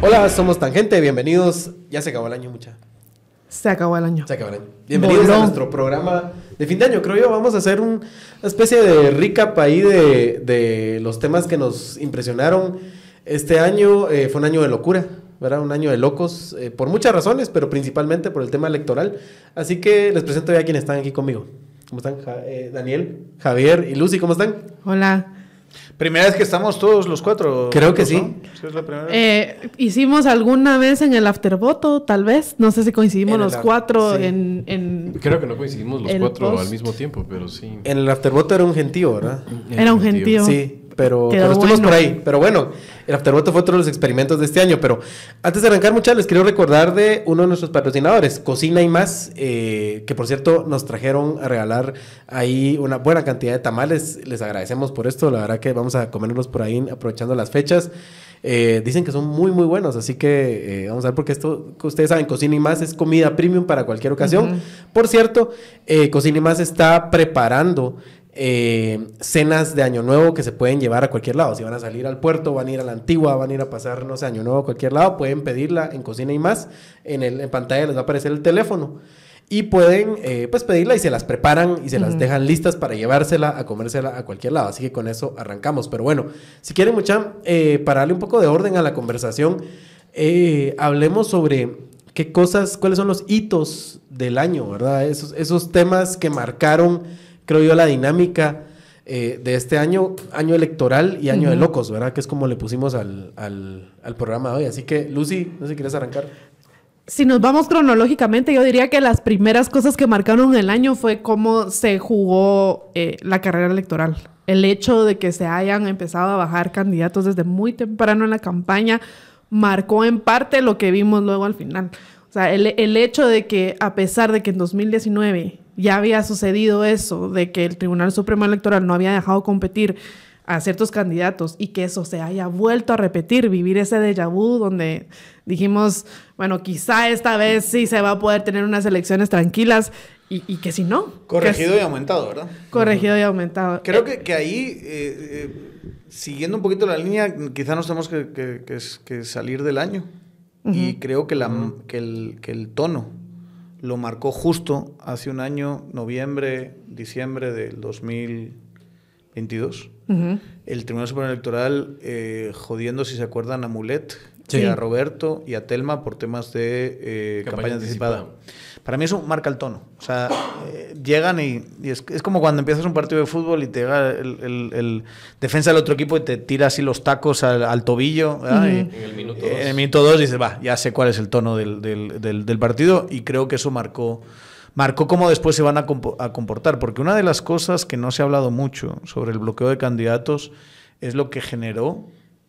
Hola, somos Tangente, bienvenidos. Ya se acabó el año, mucha. Se acabó el año. Se acabó el año. Bienvenidos a nuestro programa de fin de año. Creo yo, vamos a hacer una especie de recap ahí de, de los temas que nos impresionaron. Este año eh, fue un año de locura, ¿verdad? Un año de locos, eh, por muchas razones, pero principalmente por el tema electoral. Así que les presento ya a quienes están aquí conmigo. ¿Cómo están? Eh, Daniel, Javier y Lucy, ¿cómo están? Hola. Primera vez que estamos todos los cuatro. Creo que sí. Eh, hicimos alguna vez en el aftervoto, tal vez. No sé si coincidimos los cuatro en, Creo que no coincidimos los cuatro al mismo tiempo, pero sí. En el aftervoto era un gentío, ¿verdad? Era un gentío. Sí pero, pero estuvimos por ahí. Pero bueno, el Afterwater fue otro de los experimentos de este año. Pero antes de arrancar, muchachos, les quiero recordar de uno de nuestros patrocinadores, Cocina y Más, eh, que por cierto nos trajeron a regalar ahí una buena cantidad de tamales. Les agradecemos por esto. La verdad que vamos a comerlos por ahí aprovechando las fechas. Eh, dicen que son muy, muy buenos, así que eh, vamos a ver porque esto, ustedes saben, Cocina y Más es comida premium para cualquier ocasión. Por cierto, Cocina y Más está preparando eh, cenas de Año Nuevo que se pueden llevar a cualquier lado. Si van a salir al puerto, van a ir a la antigua, van a ir a pasar, no sé, Año Nuevo a cualquier lado, pueden pedirla en Cocina y más. En, el, en pantalla les va a aparecer el teléfono. Y pueden eh, pues pedirla y se las preparan y se las dejan listas para llevársela a comérsela a cualquier lado. Así que con eso arrancamos. Pero bueno, si quieren mucha, eh, para darle un poco de orden a la conversación, hablemos sobre qué cosas, cuáles son los hitos del año, ¿verdad? Esos, esos temas que marcaron creo yo, la dinámica eh, de este año, año electoral y año de locos, ¿verdad? Que es como le pusimos al, al, programa de hoy. Así que, Lucy, no sé si quieres arrancar. Si nos vamos cronológicamente, yo diría que las primeras cosas que marcaron el año fue cómo se jugó eh, la carrera electoral. El hecho de que se hayan empezado a bajar candidatos desde muy temprano en la campaña marcó en parte lo que vimos luego al final. O sea, el, el hecho de que a pesar de que en 2019 ya había sucedido eso, de que el Tribunal Supremo Electoral no había dejado competir a ciertos candidatos y que eso se haya vuelto a repetir, vivir ese déjà vu donde dijimos, bueno, quizá esta vez sí se va a poder tener unas elecciones tranquilas y, que si no. Corregido y aumentado, ¿verdad? Corregido y aumentado. Creo que, que ahí, eh, eh, siguiendo un poquito la línea, quizá nos tenemos que, que, salir del año. Y creo que, la, que, el, que el tono lo marcó justo hace un año, noviembre, diciembre del 2022. El Tribunal Supremo Electoral eh, jodiendo, si se acuerdan, a Mulet, a Roberto y a Telma por temas de eh, campaña, anticipada. Para mí eso marca el tono. O sea, eh, llegan y, es, como cuando empiezas un partido de fútbol y te llega el, defensa del otro equipo y te tira así los tacos al, tobillo. en el minuto dos. En el minuto dos dices, va, ya sé cuál es el tono del, del, partido y creo que eso marcó marcó cómo después se van a, a, comportar. Porque una de las cosas que no se ha hablado mucho sobre el bloqueo de candidatos es lo que generó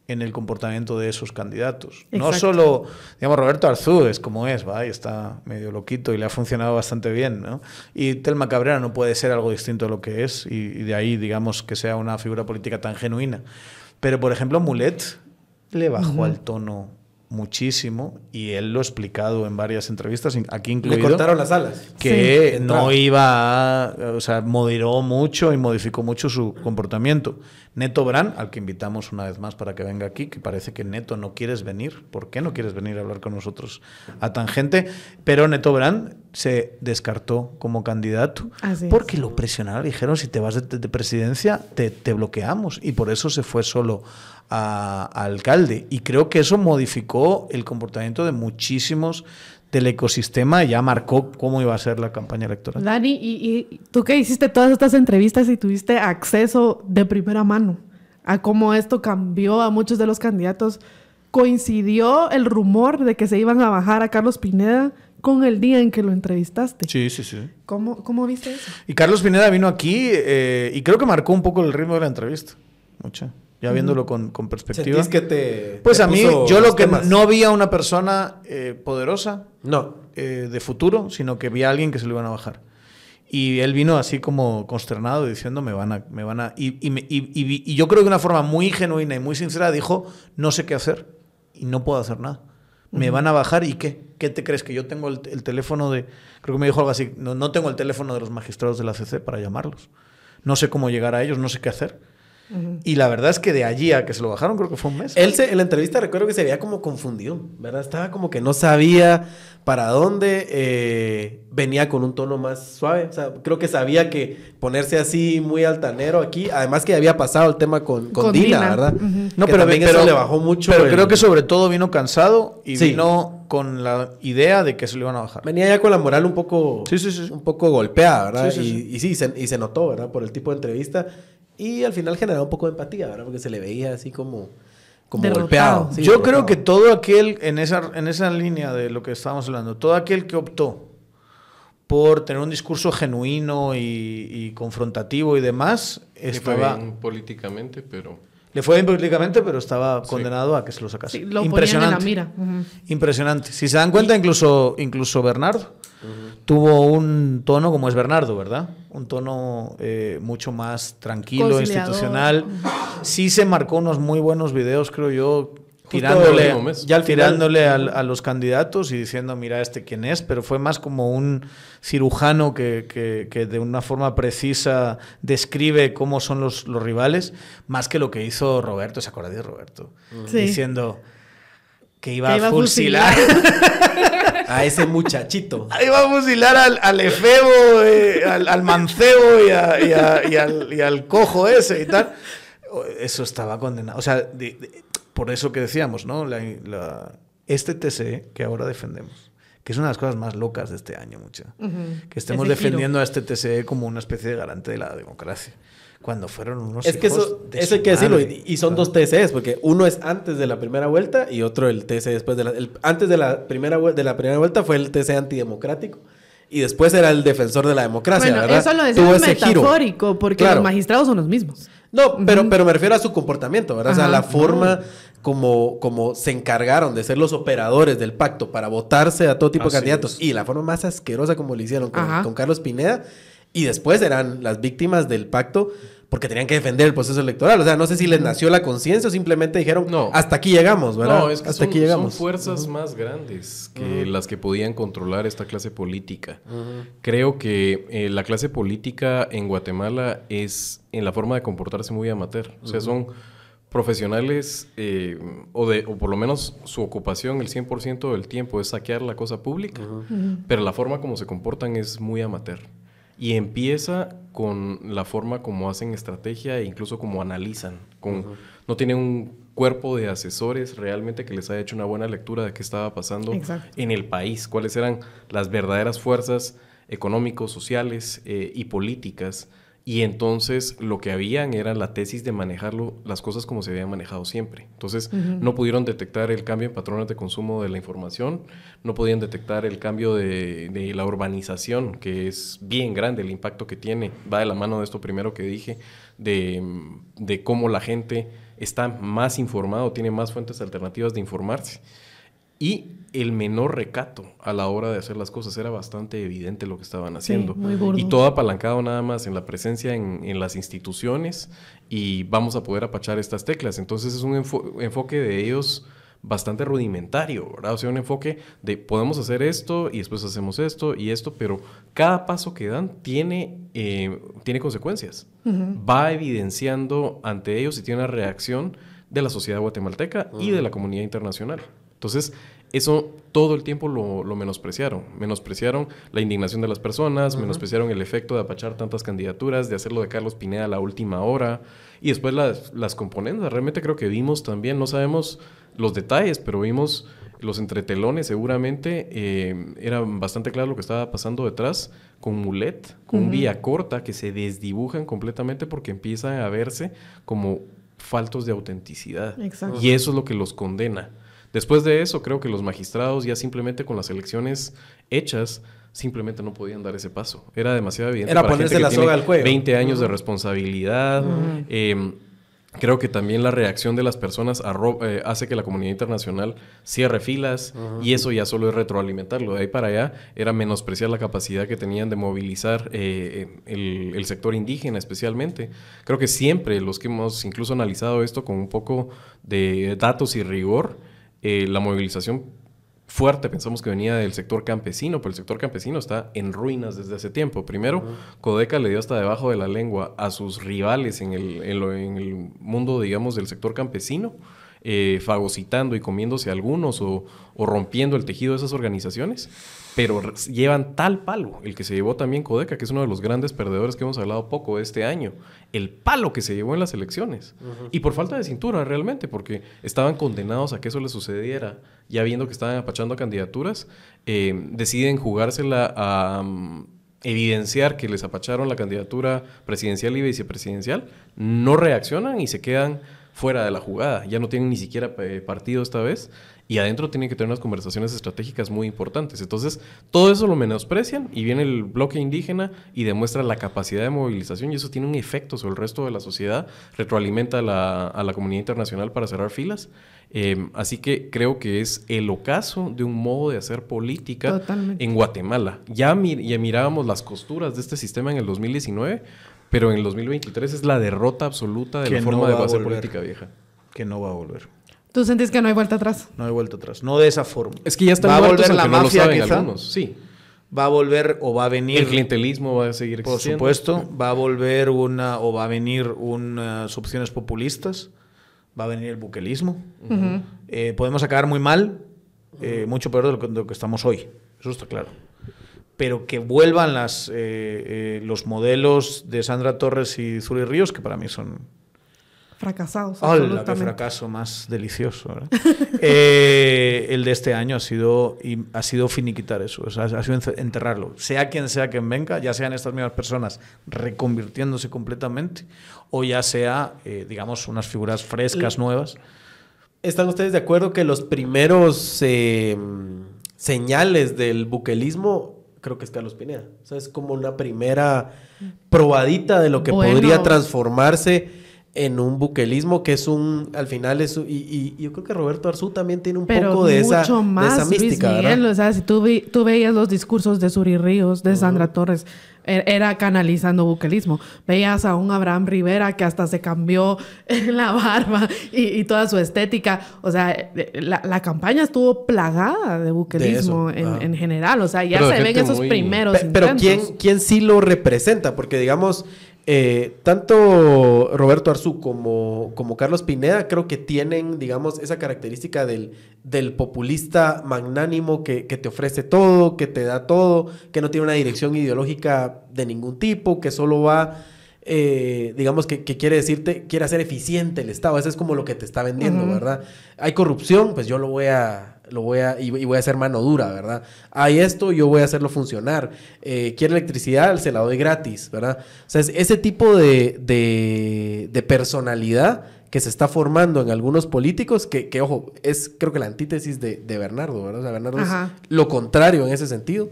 en el comportamiento de esos candidatos. No solo, digamos, Roberto Arzú es como es, ¿va? Y está medio loquito y le ha funcionado bastante bien, ¿no? Y Telma Cabrera no puede ser algo distinto a lo que es y, de ahí, digamos, que sea una figura política tan genuina. Pero, por ejemplo, Mulet le bajó al tono muchísimo y él lo ha explicado en varias entrevistas, aquí incluido. Le cortaron las alas. Que no iba, a, o sea, moderó mucho y modificó mucho su comportamiento. Neto Brand, al que invitamos una vez más para que venga aquí, que parece que Neto no quieres venir. ¿Por qué no quieres venir a hablar con nosotros a tangente? Pero Neto Brand se descartó como candidato porque lo presionaron. Dijeron, si te vas de, presidencia, te, te bloqueamos. Y por eso se fue solo a, alcalde. Y creo que eso modificó el comportamiento de muchísimos del ecosistema y ya marcó cómo iba a ser la campaña electoral. Dani, y, tú que hiciste todas estas entrevistas y tuviste acceso de primera mano a cómo esto cambió a muchos de los candidatos, ¿coincidió el rumor de que se iban a bajar a Carlos Pineda? con el día en que lo entrevistaste. Sí, sí, sí. ¿Cómo, cómo viste eso? Y Carlos Pineda vino aquí eh, y creo que marcó un poco el ritmo de la entrevista. Mucho ya viéndolo con, con perspectiva. que te, pues a mí, yo lo que no vi a una persona eh, poderosa, no, eh, de futuro, sino que vi a alguien que se lo iban a bajar. Y él vino así como consternado diciendo, me van a... Me van a y, y, y, y, yo creo que de una forma muy genuina y muy sincera dijo, no sé qué hacer y no puedo hacer nada. Me van a bajar y qué? ¿Qué te crees? Que yo tengo el, teléfono de... Creo que me dijo algo así, no, no tengo el teléfono de los magistrados de la CC para llamarlos. no sé cómo llegar a ellos, no sé qué hacer. Y la verdad es que de allí a que se lo bajaron, creo que fue un mes. Él se, en la entrevista recuerdo que se veía como confundido, ¿verdad? Estaba como que no sabía para dónde eh, venía con un tono más suave. O sea, creo que sabía que ponerse así muy altanero aquí, además que había pasado el tema con, con, Dina, ¿verdad? No, pero, también eso le bajó mucho. Pero creo que sobre todo vino cansado y vino con la idea de que se lo iban a bajar. Venía ya con la moral un poco, sí, sí, sí. Un poco golpeada, ¿verdad? y, y, sí, y se notó, ¿verdad? Por el tipo de entrevista. Y al final generaba un poco de empatía, ¿verdad? Porque se le veía así como, como golpeado. Yo creo que todo aquel, en esa, en esa línea de lo que estábamos hablando, todo aquel que optó por tener un discurso genuino y, confrontativo y demás, estaba... políticamente, pero... Le fue bien políticamente, pero estaba condenado a que se lo sacase. Impresionante. mira. Impresionante. Si se dan cuenta, incluso, incluso Bernardo tuvo un tono como es Bernardo, ¿verdad? Un tono eh, mucho más tranquilo, institucional. Sí se marcó unos muy buenos videos, creo yo, tirándole, ya tirándole a, los candidatos y diciendo, mira este quién es, pero fue más como un cirujano que, de una forma precisa describe cómo son los, los, rivales, más que lo que hizo Roberto, ¿se acuerda de Roberto? Diciendo que iba, a fusilar. a ese muchachito. Iba a fusilar al, al efebo, eh, al, mancebo y, al, cojo ese y tal. Eso estaba condenado. O sea, por eso que decíamos, ¿no? este TCE que ahora defendemos, que es una de las cosas más locas de este año, mucha. Que estemos defendiendo a este TCE como una especie de garante de la democracia cuando fueron unos. Es que eso, hay que decirlo, y, son dos TCEs, porque uno es antes de la primera vuelta y otro el TCE después de la. antes de la, primera, de la primera vuelta fue el TCE antidemocrático. Y después era el defensor de la democracia, bueno, Eso lo decía metafórico, porque los magistrados son los mismos. No, pero, pero me refiero a su comportamiento, ¿verdad? o sea, la forma como, como se encargaron de ser los operadores del pacto para votarse a todo tipo de candidatos y la forma más asquerosa como lo hicieron con, con Carlos Pineda. Y después eran las víctimas del pacto porque tenían que defender el proceso electoral. O sea, no sé si les nació la conciencia o simplemente dijeron, no. hasta aquí llegamos, ¿verdad? No, es que hasta son, aquí llegamos. Son fuerzas más grandes que las que podían controlar esta clase política. Creo que eh, la clase política en Guatemala es en la forma de comportarse muy amateur. O sea, son profesionales eh, o, de, o por lo menos su ocupación el 100% del tiempo es saquear la cosa pública, pero la forma como se comportan es muy amateur. Y empieza con la forma como hacen estrategia e incluso como analizan. Con, No tienen un cuerpo de asesores realmente que les haya hecho una buena lectura de qué estaba pasando en el país, cuáles eran las verdaderas fuerzas económicos, sociales eh, y políticas y entonces lo que habían era la tesis de manejarlo, las cosas como se habían manejado siempre. Entonces no pudieron detectar el cambio en patrones de consumo de la información, no podían detectar el cambio de, la urbanización, que es bien grande el impacto que tiene. Va de la mano de esto primero que dije, de, de cómo la gente está más informada, tiene más fuentes alternativas de informarse. Y el menor recato a la hora de hacer las cosas. Era bastante evidente lo que estaban haciendo. y todo apalancado nada más en la presencia en, las instituciones y vamos a poder apachar estas teclas. Entonces es un enfoque de ellos bastante rudimentario, ¿verdad? O sea, un enfoque de podemos hacer esto y después hacemos esto y esto, pero cada paso que dan tiene, eh, tiene consecuencias. Va evidenciando ante ellos y tiene una reacción de la sociedad guatemalteca y de la comunidad internacional. Entonces, eso todo el tiempo lo, menospreciaron. Menospreciaron la indignación de las personas, menospreciaron el efecto de apachar tantas candidaturas, de hacerlo de Carlos Pineda a la última hora. Y después las, las componentes. Realmente creo que vimos también, no sabemos los detalles, pero vimos los entretelones seguramente. Eh, era bastante claro lo que estaba pasando detrás con Mulet, con vía corta, que se desdibujan completamente porque empiezan a verse como faltos de autenticidad. Y eso es lo que los condena. Después de eso, creo que los magistrados ya simplemente con las elecciones hechas, simplemente no podían dar ese paso. Era demasiado evidente. Era ponerse la soga al cuello. 20 años de responsabilidad. Em, creo que también la reacción de las personas eh, hace que la comunidad internacional cierre filas y eso ya solo es retroalimentarlo. De ahí para allá era menospreciar la capacidad que tenían de movilizar eh, el, el, sector indígena especialmente. Creo que siempre los que hemos incluso analizado esto con un poco de datos y rigor, eh, la movilización fuerte pensamos que venía del sector campesino, pero el sector campesino está en ruinas desde hace tiempo. Primero, Codeca le dio hasta debajo de la lengua a sus rivales en el, en el mundo, digamos, del sector campesino eh, fagocitando y comiéndose algunos o, rompiendo el tejido de esas organizaciones, pero llevan tal palo, el que se llevó también Codeca, que es uno de los grandes perdedores que hemos hablado poco este año, el palo que se llevó en las elecciones. Y por falta de cintura realmente, porque estaban condenados a que eso les sucediera, ya viendo que estaban apachando candidaturas, eh, deciden jugársela a... Mm, evidenciar que les apacharon la candidatura presidencial y vicepresidencial, no reaccionan y se quedan fuera de la jugada. Ya no tienen ni siquiera eh, partido esta vez y adentro tienen que tener unas conversaciones estratégicas muy importantes. Entonces, todo eso lo menosprecian y viene el bloque indígena y demuestra la capacidad de movilización y eso tiene un efecto sobre el resto de la sociedad, retroalimenta a la, a la comunidad internacional para cerrar filas. Em, así que creo que es el ocaso de un modo de hacer política en Guatemala. Ya, ya mirábamos las costuras de este sistema en el 2019, pero en el 2023 es la derrota absoluta de la forma de base política vieja. Que no va a volver. ¿Tú sentís que no hay vuelta atrás? No hay vuelta atrás. No de esa forma. Es que ya está va a volver la mafia, no algunos. Sí. Va a volver o va a venir. El clientelismo va a seguir existiendo. Por supuesto. Va a volver una. o va a venir unas opciones populistas. Va a venir el buquelismo. Eh, podemos acabar muy mal, eh, mucho peor de lo que estamos hoy. Eso está claro pero que vuelvan las, eh, eh, los modelos de Sandra Torres y Zuri Ríos, que para mí son... Fracasados. ¡Hola, qué fracaso más delicioso! Eh, el de este año ha sido, ha sido finiquitar eso, ha sido enterrarlo. Sea quien sea quien venga, ya sean estas mismas personas reconvirtiéndose completamente, o ya sea, digamos, unas figuras frescas, nuevas. ¿Están ustedes de acuerdo que los primeros señales del buquelismo creo que es Carlos Pineda. O sea, es como una primera probadita de lo que podría transformarse en un buquelismo que es un, al final es, y, y yo creo que Roberto Arzú también tiene un poco de esa, más, de esa mística, Miguel, O sea, si tú, tú, veías los discursos de Suri Ríos, de Sandra Torres, er, era canalizando buquelismo. Veías a un Abraham Rivera que hasta se cambió la barba y, toda su estética. O sea, eh, la, campaña estuvo plagada de buquelismo en, general. O sea, ya se ven esos primeros Pero ¿quién, ¿quién sí lo representa? Porque digamos... Eh, tanto Roberto Arzú como, Carlos Pineda creo que tienen, digamos, esa característica del, del populista magnánimo que, te ofrece todo, que te da todo, que no tiene una dirección ideológica de ningún tipo, que solo va, eh, digamos, que, quiere decirte, quiere hacer eficiente el Estado. Eso es como lo que te está vendiendo, ¿verdad? Hay corrupción, pues yo lo voy a lo voy a, y, voy a hacer mano dura, ¿verdad? Hay esto, yo voy a hacerlo funcionar. Eh, quiere electricidad, se la doy gratis, ¿verdad? O sea, es ese tipo de, de, personalidad que se está formando en algunos políticos, que, que, ojo, es creo que la antítesis de, de Bernardo, ¿verdad? O sea, Bernardo es lo contrario en ese sentido.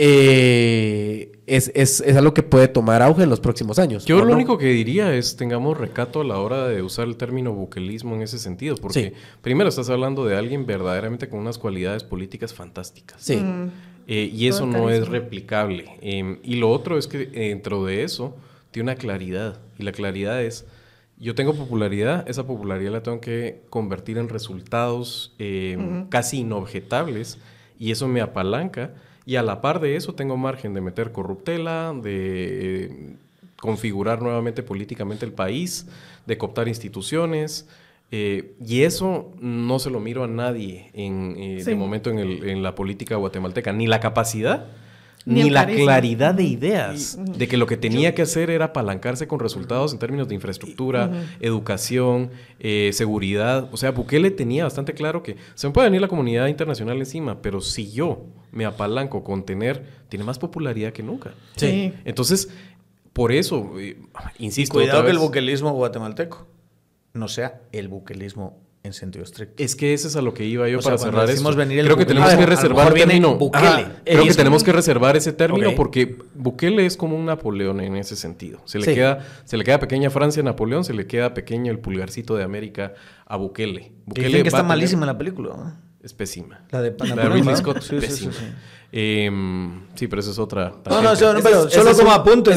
Eh, es, es, es, algo que puede tomar auge en los próximos años. Yo lo único que diría es tengamos recato a la hora de usar el término buquelismo en ese sentido, porque primero estás hablando de alguien verdaderamente con unas cualidades políticas fantásticas. Sí. Eh, y eso no es replicable. Em, y lo otro es que dentro de eso tiene una claridad, y la claridad es, yo tengo popularidad, esa popularidad la tengo que convertir en resultados em, casi inobjetables, y eso me apalanca y a la par de eso tengo margen de meter corruptela, de eh, configurar nuevamente políticamente el país, de cooptar instituciones. Eh, y eso no se lo miro a nadie en, eh, de momento en, el, en, la política guatemalteca, ni la capacidad ni, la claridad de ideas de que lo que tenía que hacer era apalancarse con resultados en términos de infraestructura, educación, eh, seguridad. O sea, Bukele tenía bastante claro que se me puede venir la comunidad internacional encima, pero si yo me apalanco con tener, tiene más popularidad que nunca. Sí. Entonces, por eso, eh, insisto. cuidado que el buquelismo guatemalteco no sea el buquelismo en sentido estricto. Es que ese es a lo que iba yo para cerrar esto. Creo que tenemos que reservar el término. creo que tenemos que reservar ese término porque Bukele es como un Napoleón en ese sentido. Se le queda se le queda pequeña Francia a Napoleón, se le queda pequeño el pulgarcito de América a Bukele. Bukele que está malísima la película. Es pésima. La de, la de Ridley Scott, sí, pésima. Sí, em, sí, pero esa es otra. No, no, pero solo como apunte.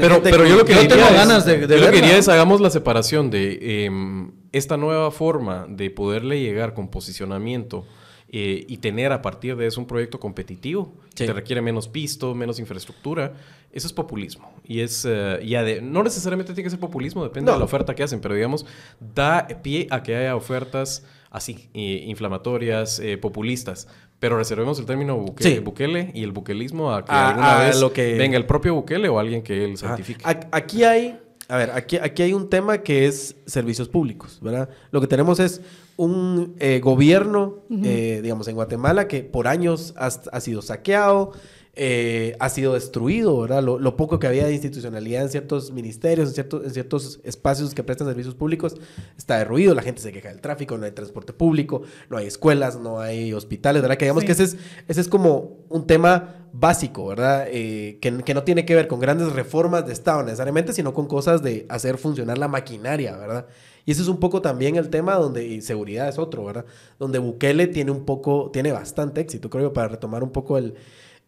pero, pero yo lo que no tengo ganas de, de Yo lo que quería es hagamos la separación de em, esta nueva forma de poderle llegar con posicionamiento eh, y tener a partir de eso un proyecto competitivo que te requiere menos pisto, menos infraestructura, eso es populismo. Y es, uh, no necesariamente tiene que ser populismo, depende de la oferta que hacen, pero digamos, da pie a que haya ofertas así, inflamatorias, populistas. Pero reservemos el término Bukele, y el bukelismo a que alguna vez lo que... venga el propio Bukele o alguien que él certifique. Aquí hay, a ver, aquí, aquí hay un tema que es servicios públicos, ¿verdad? Lo que tenemos es un eh, gobierno, eh, digamos, en Guatemala que por años ha sido saqueado, eh, ha sido destruido, ¿verdad? Lo, poco que había de institucionalidad en ciertos ministerios, en ciertos, en ciertos espacios que prestan servicios públicos, está derruido, la gente se queja del tráfico, no hay transporte público, no hay escuelas, no hay hospitales, ¿verdad? Que digamos que ese es, ese es como un tema básico, ¿verdad? Eh, que, que, no tiene que ver con grandes reformas de Estado necesariamente, sino con cosas de hacer funcionar la maquinaria, ¿verdad? Y ese es un poco también el tema donde, y seguridad es otro, ¿verdad? Donde Bukele tiene un poco, tiene bastante éxito, creo, para retomar un poco el,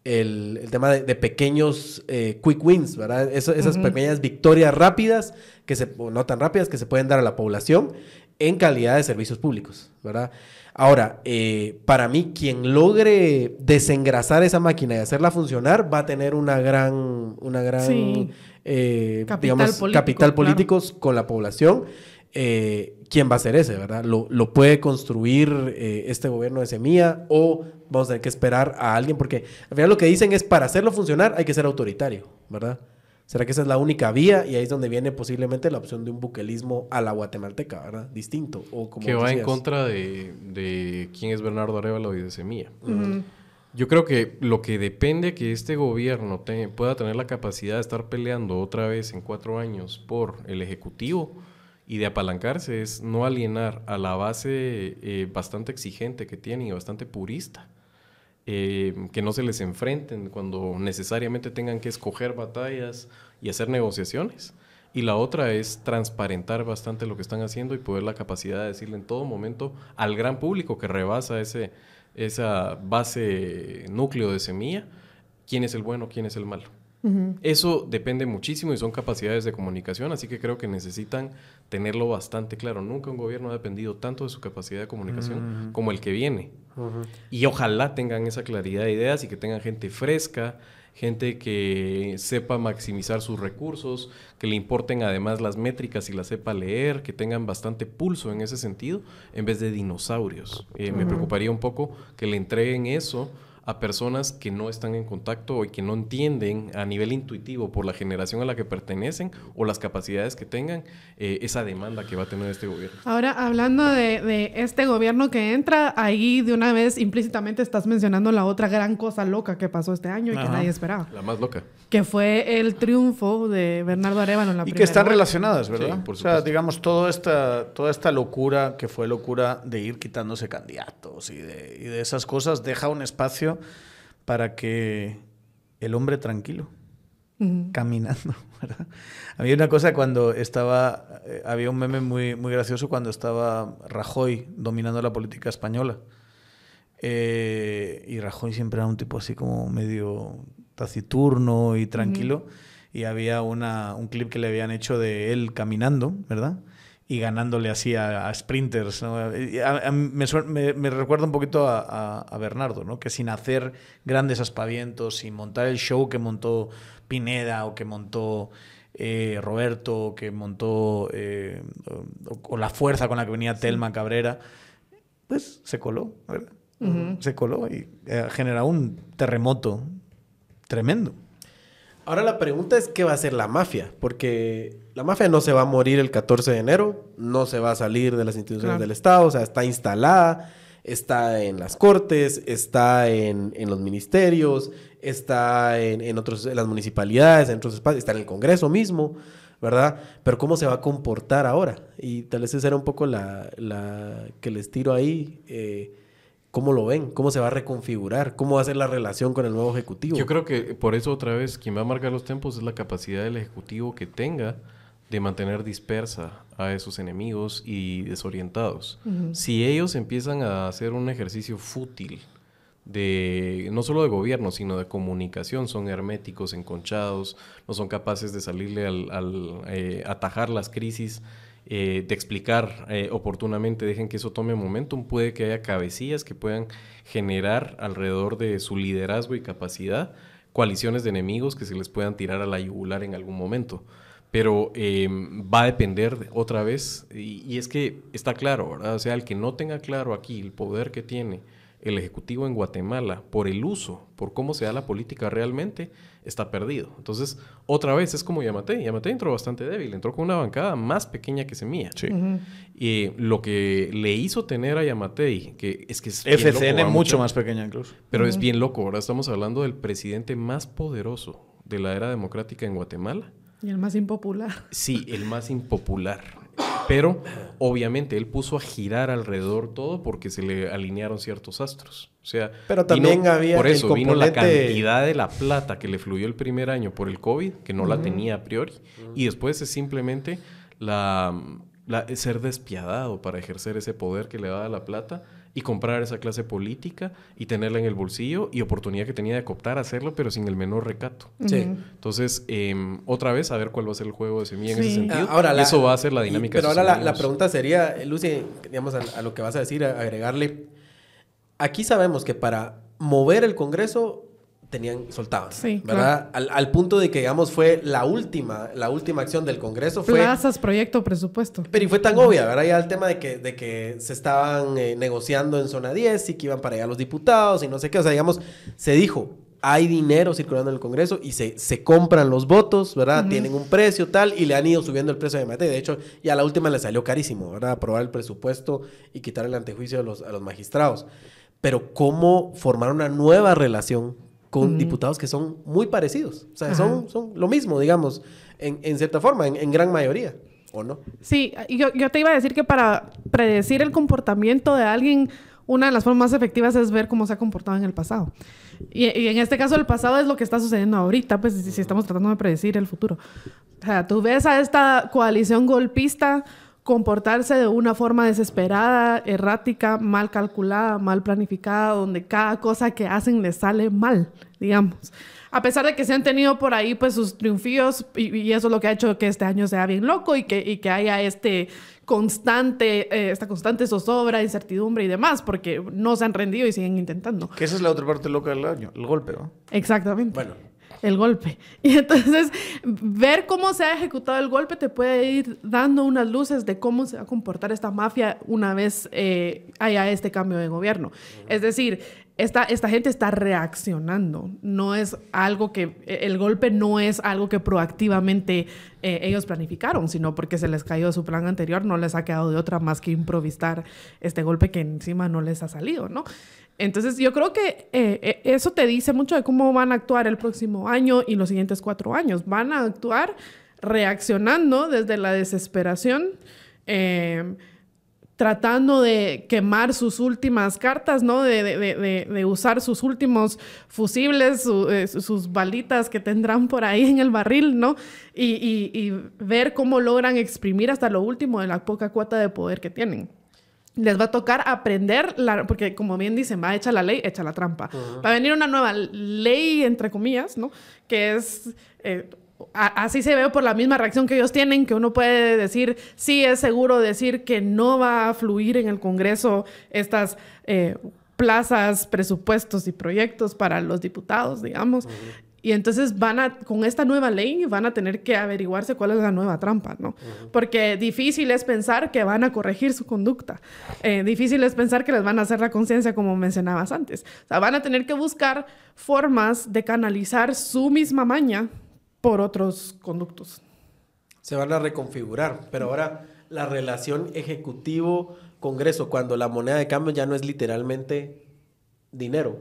el, tema de, pequeños eh, quick wins, ¿verdad? esas pequeñas victorias rápidas, que se, no tan rápidas, que se pueden dar a la población en calidad de servicios públicos, ¿verdad? Ahora, eh, para mí, quien logre desengrasar esa máquina y hacerla funcionar va a tener una gran, una gran, eh, capital digamos, político, capital políticos con la población. ¿Quién va a ser ese, verdad? Lo, puede construir este gobierno de Semilla o vamos a tener que esperar a alguien, porque al final lo que dicen es para hacerlo funcionar hay que ser autoritario, ¿verdad? ¿Será que esa es la única vía? Y ahí es donde viene posiblemente la opción de un buquelismo a la guatemalteca, ¿verdad? Distinto. O como que va en contra de, quién es Bernardo Arevalo y de Semilla. Yo creo que lo que depende que este gobierno pueda tener la capacidad de estar peleando otra vez en cuatro años por el Ejecutivo y de apalancarse es no alienar a la base eh, bastante exigente que tiene y bastante purista eh, que no se les enfrenten cuando necesariamente tengan que escoger batallas y hacer negociaciones. Y la otra es transparentar bastante lo que están haciendo y poder la capacidad de decirle en todo momento al gran público que rebasa ese, esa base núcleo de semilla quién es el bueno, quién es el malo. Eso depende muchísimo y son capacidades de comunicación, así que creo que necesitan tenerlo bastante claro. Nunca un gobierno ha dependido tanto de su capacidad de comunicación como el que viene. Y ojalá tengan esa claridad de ideas y que tengan gente fresca, gente que sepa maximizar sus recursos, que le importen además las métricas y la sepa leer, que tengan bastante pulso en ese sentido, en vez de dinosaurios. Eh, me preocuparía un poco que le entreguen eso a personas que no están en contacto y que no entienden a nivel intuitivo por la generación a la que pertenecen o las capacidades que tengan eh, esa demanda que va a tener este gobierno. Ahora, hablando de, este gobierno que entra, ahí de una vez implícitamente estás mencionando la otra gran cosa loca que pasó este año y que nadie esperaba. La más loca. Que fue el triunfo de Bernardo Arevalo en la Y que están relacionadas, ¿verdad? por o sea, digamos, toda esta, toda esta locura que fue locura de ir quitándose candidatos y de, y de esas cosas deja un espacio para que el hombre tranquilo, caminando. Había una cosa cuando estaba, eh, había un meme muy, muy gracioso cuando estaba Rajoy dominando la política española. Eh, y Rajoy siempre era un tipo así como medio taciturno y tranquilo. Y había una, un clip que le habían hecho de él caminando, ¿verdad? Y ganándole así a, sprinters. me, recuerda un poquito a, Bernardo, ¿no? que sin hacer grandes aspavientos, sin montar el show que montó Pineda o que montó eh, Roberto, o que montó, eh, o, la fuerza con la que venía Telma Cabrera, pues se coló, Se coló y eh, genera un terremoto tremendo. Ahora la pregunta es qué va a hacer la mafia, porque la mafia no se va a morir el 14 de enero, no se va a salir de las instituciones del Estado, o sea, está instalada, está en las cortes, está en, los ministerios, está en, otros, en las municipalidades, en otros espacios, está en el Congreso mismo, ¿verdad? Pero cómo se va a comportar ahora. Y tal vez esa era un poco la, que les tiro ahí. Eh, ¿Cómo lo ven? ¿Cómo se va a reconfigurar? ¿Cómo va a ser la relación con el nuevo Ejecutivo? Yo creo que por eso otra vez quien va a marcar los tiempos es la capacidad del Ejecutivo que tenga de mantener dispersa a esos enemigos y desorientados. Si ellos empiezan a hacer un ejercicio fútil de no solo de gobierno, sino de comunicación, son herméticos, enconchados, no son capaces de salirle al, eh, atajar las crisis eh, de explicar eh, oportunamente, dejen que eso tome momentum, puede que haya cabecillas que puedan generar alrededor de su liderazgo y capacidad coaliciones de enemigos que se les puedan tirar a la yugular en algún momento. Pero em, va a depender otra vez, y, y, es que está claro, ¿verdad? O sea, el que no tenga claro aquí el poder que tiene el Ejecutivo en Guatemala por el uso, por cómo se da la política realmente, está perdido. Entonces, otra vez es como Yamate. Yamate entró bastante débil, entró con una bancada más pequeña que Semilla. Sí. Y lo que le hizo tener a Yamate, que es que es FCN mucho más pequeña incluso. Pero es bien loco, ahora estamos hablando del presidente más poderoso de la era democrática en Guatemala. Y el más impopular. Sí, el más impopular. Pero obviamente él puso a girar alrededor todo porque se le alinearon ciertos astros. O sea, pero también había por eso vino la cantidad de la plata que le fluyó el primer año por el COVID, que no la tenía a priori, y después es simplemente la, la, ser despiadado para ejercer ese poder que le da la plata y comprar esa clase política y tenerla en el bolsillo y oportunidad que tenía de cooptar hacerlo, pero sin el menor recato. Sí. Entonces, em, otra vez, a ver cuál va a ser el juego de semilla en ese sentido. Ah, ahora, eso va a ser la dinámica. pero ahora la, pregunta sería, Lucy, digamos, a, lo que vas a decir, agregarle, aquí sabemos que para mover el Congreso tenían soltaban, sí, ¿verdad? Al, punto de que, digamos, fue la última, la última acción del Congreso fue... Plazas, proyecto, presupuesto. Pero y fue tan obvia, ¿verdad? Ya el tema de que, de que se estaban eh, negociando en zona 10 y que iban para allá los diputados y no sé qué, o sea, digamos, se dijo, hay dinero circulando en el Congreso y se, se compran los votos, ¿verdad? Tienen un precio tal y le han ido subiendo el precio de mate. De hecho, ya a la última le salió carísimo, ¿verdad? Aprobar el presupuesto y quitar el antejuicio a los, a los magistrados. Pero cómo formar una nueva relación con diputados que son muy parecidos. O sea, son, son lo mismo, digamos, en, en cierta forma, en, en, gran mayoría, ¿o no? Sí, yo, yo te iba a decir que para predecir el comportamiento de alguien, una de las formas más efectivas es ver cómo se ha comportado en el pasado. Y, y, en este caso el pasado es lo que está sucediendo ahorita, pues si, si estamos tratando de predecir el futuro. O sea, tú ves a esta coalición golpista comportarse de una forma desesperada, errática, mal calculada, mal planificada, donde cada cosa que hacen les sale mal, digamos. A pesar de que se han tenido por ahí pues sus triunfillos y, eso es lo que ha hecho que este año sea bien loco y que, y que haya este constante, eh, esta constante zozobra, incertidumbre y demás, porque no se han rendido y siguen intentando. Que esa es la otra parte loca del año, el golpe, ¿no? Exactamente. Bueno, el golpe. Y entonces, ver cómo se ha ejecutado el golpe te puede ir dando unas luces de cómo se va a comportar esta mafia una vez eh, haya este cambio de gobierno. Es decir, esta, esta gente está reaccionando. No es algo que, el golpe no es algo que proactivamente eh, ellos planificaron, sino porque se les cayó su plan anterior, no les ha quedado de otra más que improvisar este golpe que encima no les ha salido, ¿no? Entonces yo creo que eh, eh, eso te dice mucho de cómo van a actuar el próximo año y los siguientes cuatro años. Van a actuar reaccionando desde la desesperación, tratando de quemar sus últimas cartas, ¿no? De, usar sus últimos fusibles, sus balitas que tendrán por ahí en el barril, ¿no? Y, y ver cómo logran exprimir hasta lo último de la poca cuota de poder que tienen les va a tocar aprender, la, porque como bien dicen, va a echar la ley, echa la trampa. Va a venir una nueva ley, entre comillas, ¿no? Que es... Eh, así se ve por la misma reacción que ellos tienen, que uno puede decir, sí es seguro decir que no va a fluir en el Congreso estas eh, plazas, presupuestos y proyectos para los diputados, digamos. Y entonces van a, con esta nueva ley, van a tener que averiguarse cuál es la nueva trampa, ¿no? Porque difícil es pensar que van a corregir su conducta. Eh, difícil es pensar que les van a hacer la conciencia, como mencionabas antes. O sea, van a tener que buscar formas de canalizar su misma maña por otros conductos. Se van a reconfigurar, pero ahora la relación ejecutivo-congreso, cuando la moneda de cambio ya no es literalmente dinero,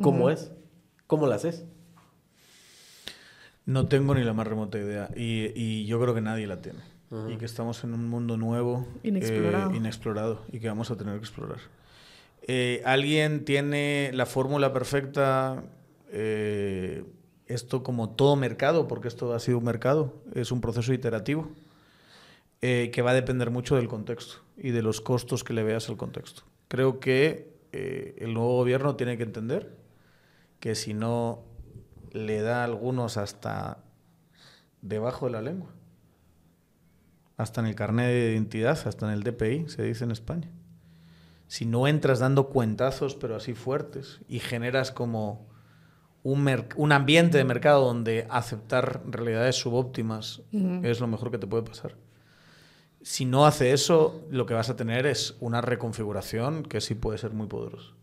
¿cómo es? ¿Cómo la haces? No tengo ni la más remota idea. Y, yo creo que nadie la tiene. Y que estamos en un mundo nuevo, inexplorado. Eh, inexplorado y que vamos a tener que explorar. Eh, ¿Alguien tiene la fórmula perfecta? Eh, esto como todo mercado, porque esto ha sido un mercado, es un proceso iterativo que va a depender mucho del contexto y de los costos que le veas al contexto. Creo que el nuevo gobierno tiene que entender que si no le da a algunos hasta debajo de la lengua. hasta en el carnet de identidad, hasta en el DPI, se dice en España. Si no entras dando cuentazos, pero así fuertes, y generas como un, un ambiente de mercado donde aceptar realidades subóptimas es lo mejor que te puede pasar. Si no hace eso, lo que vas a tener es una reconfiguración que sí puede ser muy poderosa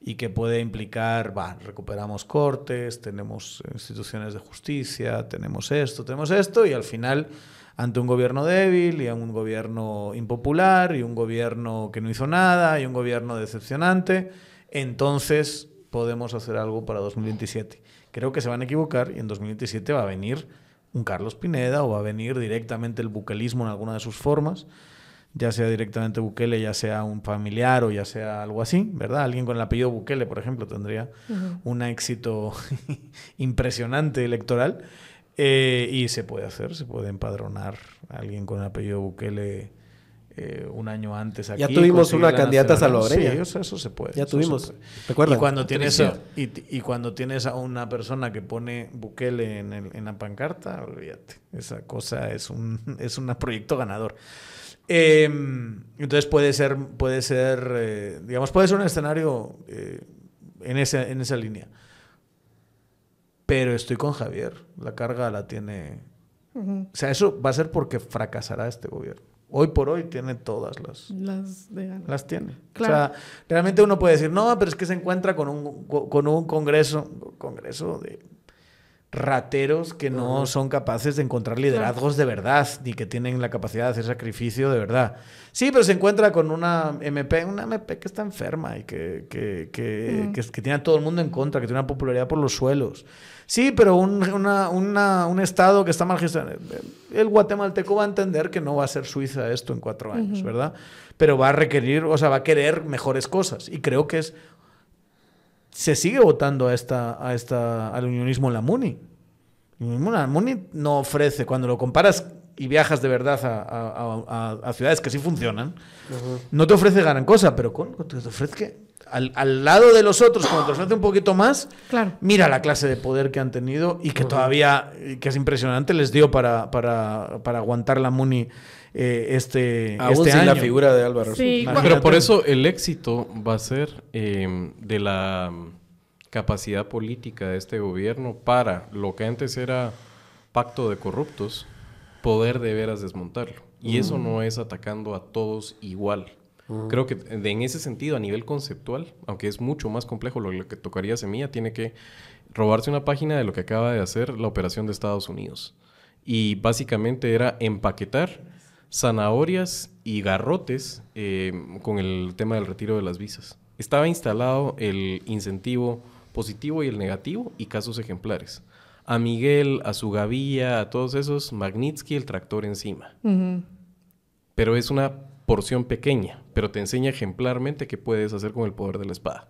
y que puede implicar, va, recuperamos cortes, tenemos instituciones de justicia, tenemos esto, tenemos esto, y al final, ante un gobierno débil y un gobierno impopular y un gobierno que no hizo nada y un gobierno decepcionante, entonces podemos hacer algo para 2027. Creo que se van a equivocar y en 2027 va a venir un Carlos Pineda o va a venir directamente el buquelismo en alguna de sus formas, ya sea directamente Bukele, ya sea un familiar o ya sea algo así, ¿verdad? Alguien con el apellido Bukele, por ejemplo, tendría un éxito impresionante electoral eh, y se puede hacer, se puede empadronar a alguien con el apellido Bukele eh, un año antes aquí. Ya tuvimos una candidata salvadoreña. Sí, eso, se puede. Ya tuvimos. ¿Recuerdan? Y cuando, tienes a, y, cuando tienes a una persona que pone Bukele en, el, en la pancarta, olvídate. Esa cosa es un, es un proyecto ganador. Em, entonces puede ser, puede ser eh, digamos, puede ser un escenario eh, en, esa, en esa línea. Pero estoy con Javier. La carga la tiene. O sea, eso va a ser porque fracasará este gobierno hoy por hoy tiene todas las... Las, las tiene. O sea, realmente uno puede decir, no, pero es que se encuentra con un, con un congreso, congreso de rateros que no son capaces de encontrar liderazgos de verdad, ni que tienen la capacidad de hacer sacrificio de verdad. Sí, pero se encuentra con una MP, una MP que está enferma y que, que, que, que, que tiene a todo el mundo en contra, que tiene una popularidad por los suelos. Sí, pero un, un Estado que está mal gestionado. El guatemalteco va a entender que no va a ser Suiza esto en cuatro años, ¿verdad? Pero va a requerir, o sea, va a querer mejores cosas. Y creo que es. Se sigue votando a esta, a esta, al unionismo en la MUNI. La MUNI no ofrece, cuando lo comparas y viajas de verdad a, ciudades que sí funcionan, no te ofrece gran cosa, pero con, te ofrece que al, lado de los otros, cuando te ofrece un poquito más, claro. mira la clase de poder que han tenido y que todavía, que es impresionante, les dio para, para, aguantar la Muni eh, este, este año. la figura de Álvaro. Pero por eso el éxito va a ser eh, de la capacidad política de este gobierno para lo que antes era pacto de corruptos, poder de veras desmontarlo. Y eso no es atacando a todos igual. Creo que en ese sentido, a nivel conceptual, aunque es mucho más complejo lo, que tocaría Semilla, tiene que robarse una página de lo que acaba de hacer la operación de Estados Unidos. Y básicamente era empaquetar zanahorias y garrotes eh, con el tema del retiro de las visas. Estaba instalado el incentivo positivo y el negativo y casos ejemplares. A Miguel, a su gavilla, a todos esos, Magnitsky, el tractor encima. Pero es una porción pequeña, pero te enseña ejemplarmente qué puedes hacer con el poder de la espada.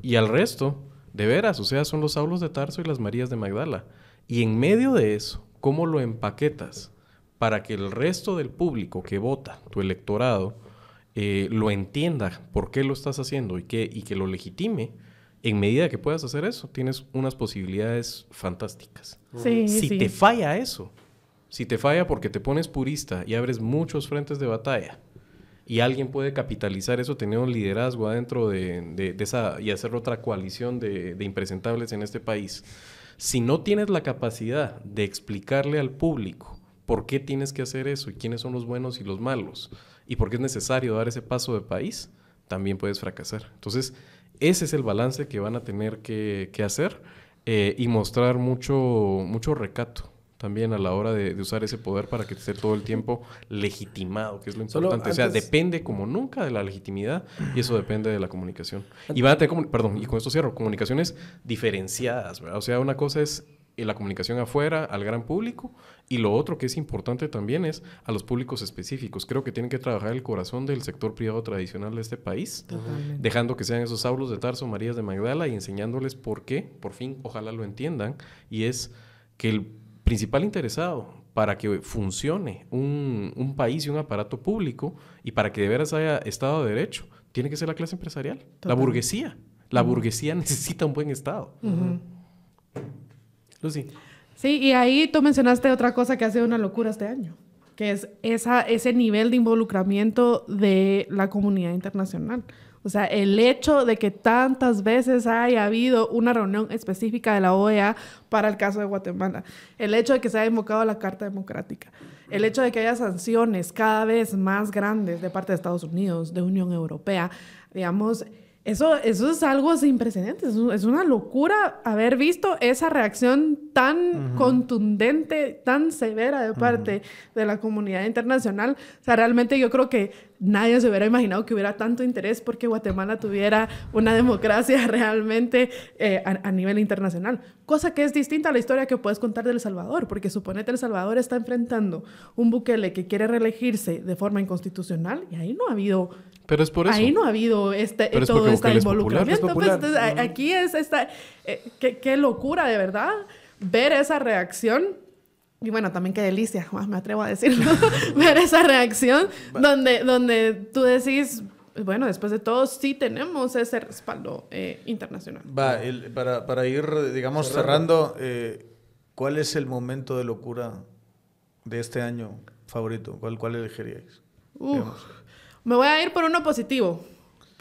Y al resto, de veras, o sea, son los Saulos de Tarso y las Marías de Magdala. Y en medio de eso, ¿cómo lo empaquetas para que el resto del público que vota, tu electorado, eh, lo entienda por qué lo estás haciendo y que, y que lo legitime? En medida que puedas hacer eso, tienes unas posibilidades fantásticas. si te falla eso, si te falla porque te pones purista y abres muchos frentes de batalla y alguien puede capitalizar eso teniendo un liderazgo adentro de, esa y hacer otra coalición de, impresentables en este país. Si no tienes la capacidad de explicarle al público por qué tienes que hacer eso y quiénes son los buenos y los malos y por qué es necesario dar ese paso de país, también puedes fracasar. Entonces, ese es el balance que van a tener que, hacer eh, y mostrar mucho, mucho recato también a la hora de, usar ese poder para que esté todo el tiempo legitimado, que es lo importante. O sea, depende como nunca de la legitimidad y eso depende de la comunicación. Y van a tener, perdón, y con esto cierro, comunicaciones diferenciadas, ¿verdad? O sea, una cosa es la comunicación afuera al gran público y lo otro que es importante también es a los públicos específicos. Creo que tienen que trabajar el corazón del sector privado tradicional de este país, dejando que sean esos Saulos de Tarso, Marías de Magdala y enseñándoles por qué, por fin, ojalá lo entiendan, y es que el principal interesado para que funcione un, país y un aparato público y para que de veras haya Estado de Derecho, tiene que ser la clase empresarial, la burguesía. La burguesía necesita un buen Estado. Lucy. Sí, y ahí tú mencionaste otra cosa que ha sido una locura este año, que es esa, ese nivel de involucramiento de la comunidad internacional. O sea, el hecho de que tantas veces haya habido una reunión específica de la OEA para el caso de Guatemala, el hecho de que se haya invocado la Carta Democrática, el hecho de que haya sanciones cada vez más grandes de parte de Estados Unidos, de Unión Europea, digamos, eso, eso es algo sin precedentes. Es una locura haber visto esa reacción tan contundente, tan severa de parte de la comunidad internacional. O sea, realmente yo creo que nadie se hubiera imaginado que hubiera tanto interés porque Guatemala tuviera una democracia realmente eh, a, nivel internacional. Cosa que es distinta a la historia que puedes contar de El Salvador, porque suponete El Salvador está enfrentando un Bukele que quiere reelegirse de forma inconstitucional y ahí no ha habido pero es por eso. Ahí no ha habido este, todo este involucramiento. Pues, aquí es esta... Eh, qué, locura, de verdad, ver esa reacción. Y bueno, también qué delicia, me atrevo a decirlo, ver esa reacción donde, donde tú decís, bueno, después de todo, sí tenemos ese respaldo eh, internacional. Va, para, para, ir, digamos, cerrando, eh, ¿cuál es el momento de locura de este año favorito? ¿Cuál, cuál elegiríais? Me voy a ir por uno positivo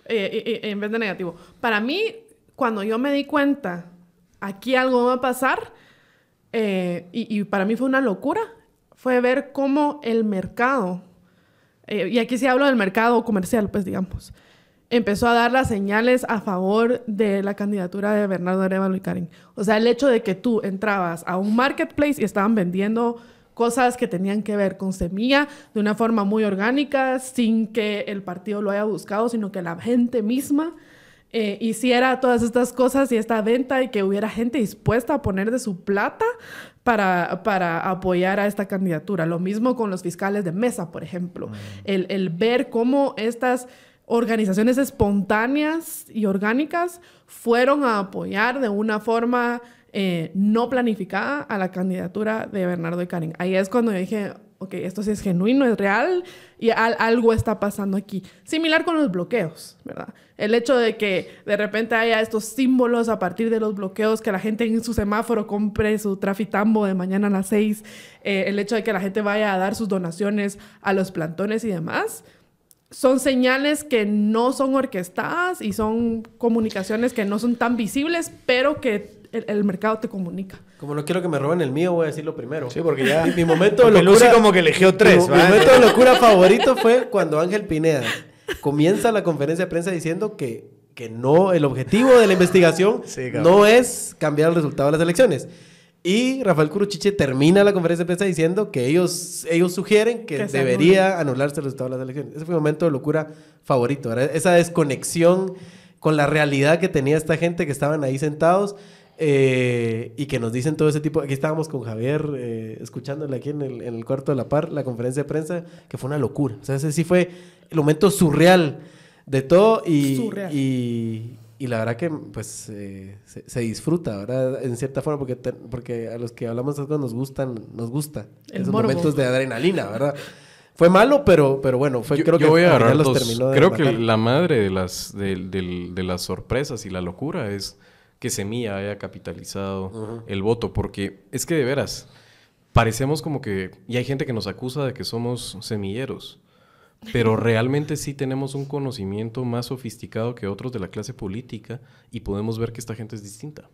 eh, eh, eh, en vez de negativo. Para mí, cuando yo me di cuenta, aquí algo va a pasar, y, para mí fue una locura, fue ver cómo el mercado, y aquí sí hablo del mercado comercial, pues digamos, empezó a dar las señales a favor de la candidatura de Bernardo Arevalo y Karen. O sea, el hecho de que tú entrabas a un marketplace y estaban vendiendo cosas que tenían que ver con semilla de una forma muy orgánica, sin que el partido lo haya buscado, sino que la gente misma eh, hiciera todas estas cosas y esta venta y que hubiera gente dispuesta a poner de su plata para, para apoyar a esta candidatura. Lo mismo con los fiscales de mesa, por ejemplo. Mm. El, el ver cómo estas organizaciones espontáneas y orgánicas fueron a apoyar de una forma eh, no planificada a la candidatura de Bernardo y Karen. Ahí es cuando dije, ok, esto sí es genuino, es real y algo está pasando aquí. Similar con los bloqueos, ¿verdad? El hecho de que de repente haya estos símbolos a partir de los bloqueos, que la gente en su semáforo compre su trafitambo de mañana a las seis, eh, el hecho de que la gente vaya a dar sus donaciones a los plantones y demás, son señales que no son orquestadas y son comunicaciones que no son tan visibles, pero que el, mercado te comunica. Como no quiero que me roben el mío, voy a decirlo primero. Sí, porque ya. Mi, momento de locura. como que eligió tres. Mi, momento de locura favorito fue cuando Ángel Pineda comienza la conferencia de prensa diciendo que, que no, el objetivo de la investigación no es cambiar el resultado de las elecciones. Y Rafael Curuchiche termina la conferencia de prensa diciendo que ellos, ellos sugieren que, debería anularse el resultado de las elecciones. Ese fue mi momento de locura favorito, Esa desconexión con la realidad que tenía esta gente que estaban ahí sentados eh, y que nos dicen todo ese tipo. Aquí estábamos con Javier eh, escuchándole aquí en el, en el, cuarto de la par, la conferencia de prensa, que fue una locura. O sea, ese sí fue el momento surreal de todo y, y, y, la verdad que pues eh, se, disfruta, ¿verdad? En cierta forma, porque, porque a los que hablamos de nos gustan, nos gusta esos momentos de adrenalina, ¿verdad? Fue malo, pero, pero bueno, fue, creo que voy a los terminó Creo que la madre de las, de, de las sorpresas y la locura es que Semilla haya capitalizado el voto, porque es que de veras, parecemos como que, y hay gente que nos acusa de que somos semilleros, pero realmente sí tenemos un conocimiento más sofisticado que otros de la clase política y podemos ver que esta gente es distinta.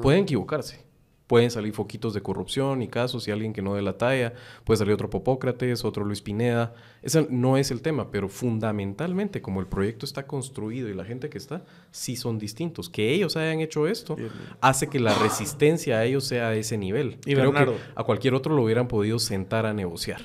Pueden equivocarse, Pueden salir foquitos de corrupción y casos y alguien que no dé la talla. Puede salir otro Popócrates, otro Luis Pineda. Ese no es el tema, pero fundamentalmente, como el proyecto está construido y la gente que está, sí son distintos. Que ellos hayan hecho esto hace que la resistencia a ellos sea a ese nivel. Y Creo que a cualquier otro lo hubieran podido sentar a negociar.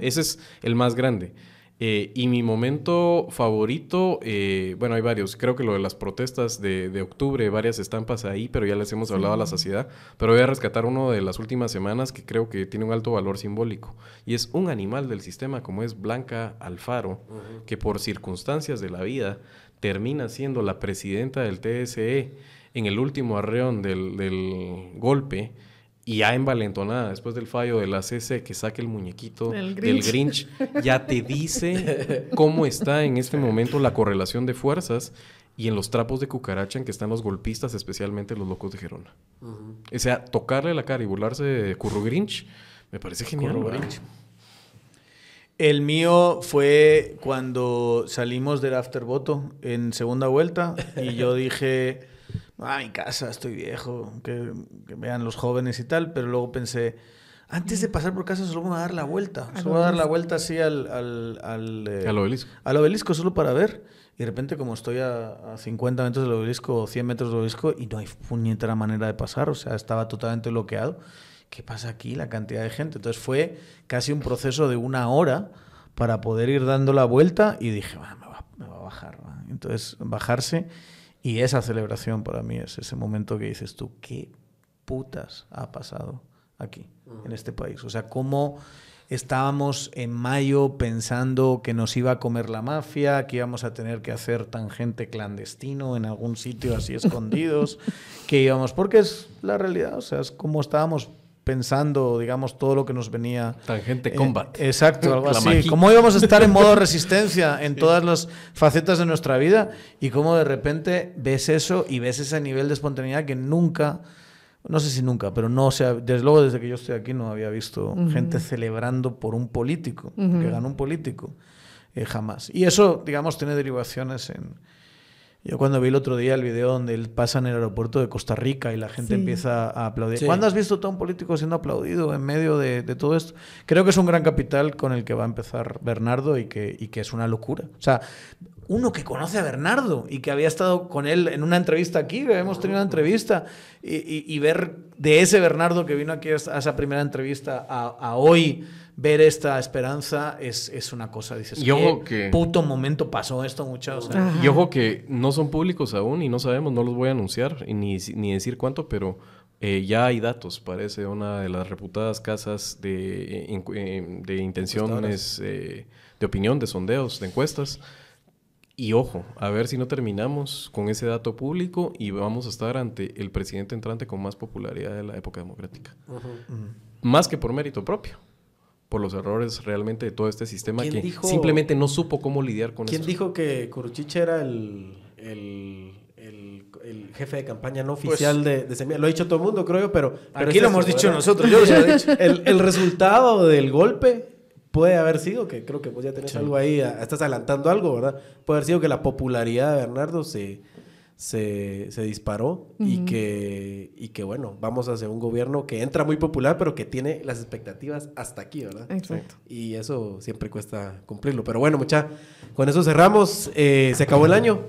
Ese es el más grande. Eh, y mi momento favorito, eh, bueno, hay varios. Creo que lo de las protestas de, de, octubre, varias estampas ahí, pero ya les hemos hablado a la saciedad. Pero voy a rescatar uno de las últimas semanas que creo que tiene un alto valor simbólico. Y es un animal del sistema como es Blanca Alfaro, que por circunstancias de la vida termina siendo la presidenta del TSE en el último arreón del, del golpe y ya envalentonada después del fallo de la CC que saque el muñequito del Grinch, ya te dice cómo está en este momento la correlación de fuerzas y en los trapos de cucaracha en que están los golpistas, especialmente los locos de Gerona. O sea, tocarle la cara y burlarse de Curro Grinch, me parece genial. El mío fue cuando salimos del aftervoto en segunda vuelta y yo dije, a mi casa, estoy viejo, que, vean los jóvenes y tal, pero luego pensé, antes de pasar por casa solo voy a dar la vuelta, solo voy a dar la vuelta así al, al, al, eh, al obelisco. Al obelisco solo para ver. Y de repente, como estoy a, a, 50 metros del obelisco o 100 metros del obelisco y no hay puñetera manera de pasar, o sea, estaba totalmente bloqueado. ¿Qué pasa aquí? La cantidad de gente. Entonces fue casi un proceso de una hora para poder ir dando la vuelta y dije, me, va, me, va, a bajar. Entonces, bajarse y esa celebración para mí es ese momento que dices tú, ¿qué putas ha pasado aquí, en este país? O sea, cómo estábamos en mayo pensando que nos iba a comer la mafia, que íbamos a tener que hacer tangente clandestino en algún sitio así escondidos, que íbamos, porque es la realidad, o sea, es como estábamos pensando, digamos, todo lo que nos venía. Tangente combat. exacto, algo así. Cómo íbamos a estar en modo resistencia en todas las facetas de nuestra vida y cómo de repente ves eso y ves ese nivel de espontaneidad que nunca no sé si nunca, pero no, o sea, desde luego desde que yo estoy aquí no había visto gente celebrando por un político, que ganó un político, eh, jamás. Y eso, digamos, tiene derivaciones en... Yo cuando vi el otro día el video donde él pasa en el aeropuerto de Costa Rica y la gente empieza a aplaudir. ¿Cuándo has visto a un político siendo aplaudido en medio de, de, todo esto? Creo que es un gran capital con el que va a empezar Bernardo y que, y que es una locura. O sea, uno que conoce a Bernardo y que había estado con él en una entrevista aquí, que habíamos tenido una entrevista, y, ver de ese Bernardo que vino aquí a esa primera entrevista a, hoy ver esta esperanza es, es una cosa, dices, y ojo que puto momento pasó esto, muchachos. Y ojo que no son públicos aún y no sabemos, no los voy a anunciar ni, ni decir cuánto, pero eh, ya hay datos, parece una de las reputadas casas de, eh, eh, de intenciones, de opinión, de sondeos, de encuestas, y ojo, a ver si no terminamos con ese dato público y vamos a estar ante el presidente entrante con más popularidad de la época democrática. Más que por mérito propio, por los errores realmente de todo este sistema que simplemente no supo cómo lidiar con eso. ¿Quién dijo que Curuchiche era el, el, el, jefe de campaña no pues oficial de, de Lo ha dicho todo el mundo, creo yo, pero... aquí lo hemos dicho nosotros, yo lo he dicho. el, el resultado del golpe puede haber sido, que creo que vos ya tenés algo ahí, estás adelantando algo, ¿verdad? Puede haber sido que la popularidad de Bernardo se, se, disparó y, que, y que, bueno, vamos hacia un gobierno que entra muy popular, pero que tiene las expectativas hasta aquí, ¿verdad? Exacto. Y eso siempre cuesta cumplirlo. Pero bueno, mucha, con eso cerramos. Eh, se acabó el año.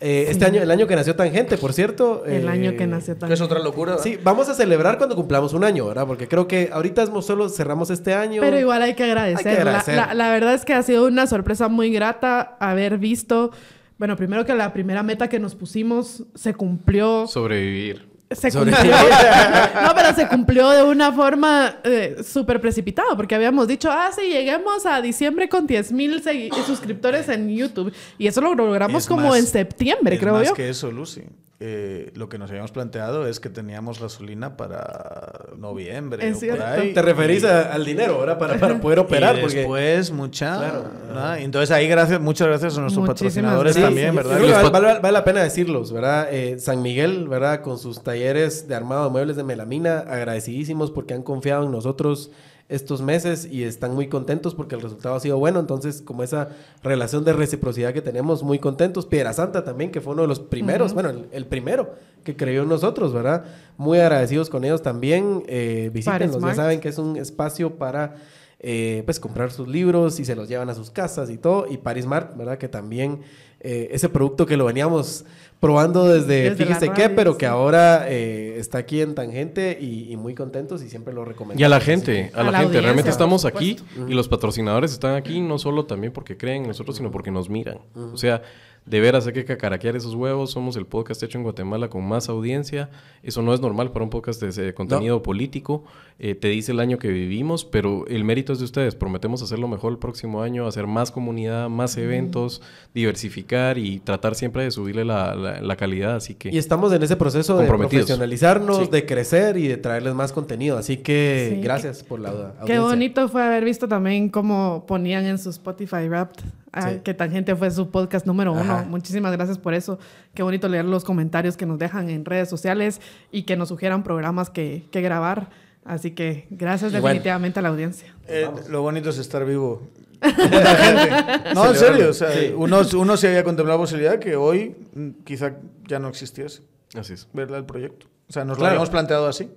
Eh, este año, el año que nació Tangente, por cierto. El año que nació Tangente. Es otra locura. Sí, vamos a celebrar cuando cumplamos un año, ¿verdad? Porque creo que ahorita solo cerramos este año. Pero igual hay que agradecer. La, verdad es que ha sido una sorpresa muy grata haber visto. Bueno, primero que la primera meta que nos pusimos se cumplió. Sobrevivir. Se cumplió. no, pero se cumplió de una forma eh, súper precipitada, porque habíamos dicho, ah, sí, lleguemos a diciembre con 10 mil suscriptores en YouTube. Y eso lo logramos como en septiembre, creo más yo. que eso, Lucy. Eh, lo que nos habíamos planteado es que teníamos gasolina para noviembre. Es Te referís al dinero, ¿verdad? Para, para poder operar. Y después, mucha. Claro. Entonces, ahí, gracias, muchas gracias a nuestros patrocinadores también, ¿verdad? vale, la pena decirlos, ¿verdad? Eh, San Miguel, ¿verdad? Con sus talleres de armado de muebles de melamina, agradecidísimos porque han confiado en nosotros estos meses y están muy contentos porque el resultado ha sido bueno. Entonces, como esa relación de reciprocidad que tenemos, muy contentos. Piedra Santa también, que fue uno de los primeros, bueno, el, primero que creyó en nosotros, ¿verdad? Muy agradecidos con ellos también. Eh, visítenos, ya saben que es un espacio para... Eh, pues comprar sus libros y se los llevan a sus casas y todo. Y Parismart, ¿verdad? Que también eh, ese producto que lo veníamos probando desde, fíjese qué, pero que ahora eh, está aquí en Tangente y, muy contentos y siempre lo recomendamos. Y a la gente, a, la, gente, realmente estamos aquí y los patrocinadores están aquí no solo también porque creen en nosotros, sino porque nos miran. O sea, de veras hay que cacaraquear esos huevos. Somos el podcast hecho en Guatemala con más audiencia. Eso no es normal para un podcast de, contenido político. Eh, te dice el año que vivimos, pero el mérito es de ustedes. Prometemos hacerlo mejor el próximo año, hacer más comunidad, más eventos, diversificar y tratar siempre de subirle la, calidad. Así que y estamos en ese proceso de profesionalizarnos, de crecer y de traerles más contenido. Así que gracias por la audiencia. Qué bonito fue haber visto también cómo ponían en su Spotify Wrapped Ah, que Tangente fue su podcast número uno. Muchísimas gracias por eso. Qué bonito leer los comentarios que nos dejan en redes sociales y que nos sugieran programas que, que grabar. Así que gracias definitivamente a la audiencia. Eh, lo bonito es estar vivo. gente. No, en serio. O sea, uno, uno se había contemplado la posibilidad que hoy mm, quizá ya no existiese. Así es. ¿Verdad? El proyecto. O sea, nos lo habíamos planteado así.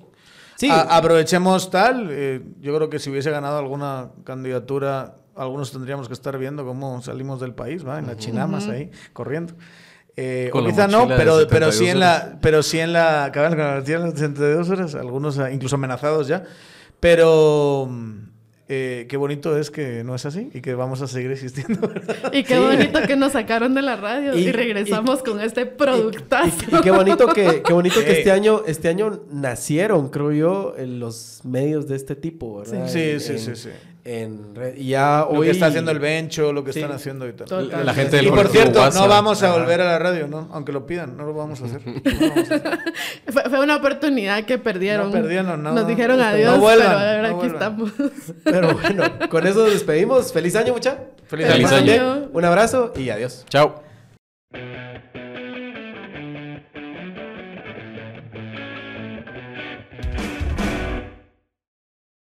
Sí. aprovechemos tal. Eh, yo creo que si hubiese ganado alguna candidatura, algunos tendríamos que estar viendo cómo salimos del país, ¿va? En la chinamas ahí, corriendo. Eh, quizá no, pero, pero sí en la, pero sí en la, cabal, con la 72 horas, algunos ah, incluso amenazados ya. Pero eh, qué bonito es que no es así y que vamos a seguir existiendo. Y qué bonito que nos sacaron de la radio y, regresamos con este productazo. Y, qué bonito que, qué bonito que este año, este año nacieron, creo yo, en los medios de este tipo, ¿verdad? Sí, sí, sí, sí en y ya hoy... Lo que está haciendo el Bencho, lo que están haciendo y tal. La gente del y por cierto, no vamos a volver a la radio, ¿no? Aunque lo pidan, no lo vamos a hacer. fue, una oportunidad que perdieron. No perdieron, no. Nos dijeron adiós, pero ahora aquí estamos. pero bueno, con eso nos despedimos. Feliz año, mucha. Feliz, año. Un abrazo y adiós. Chao.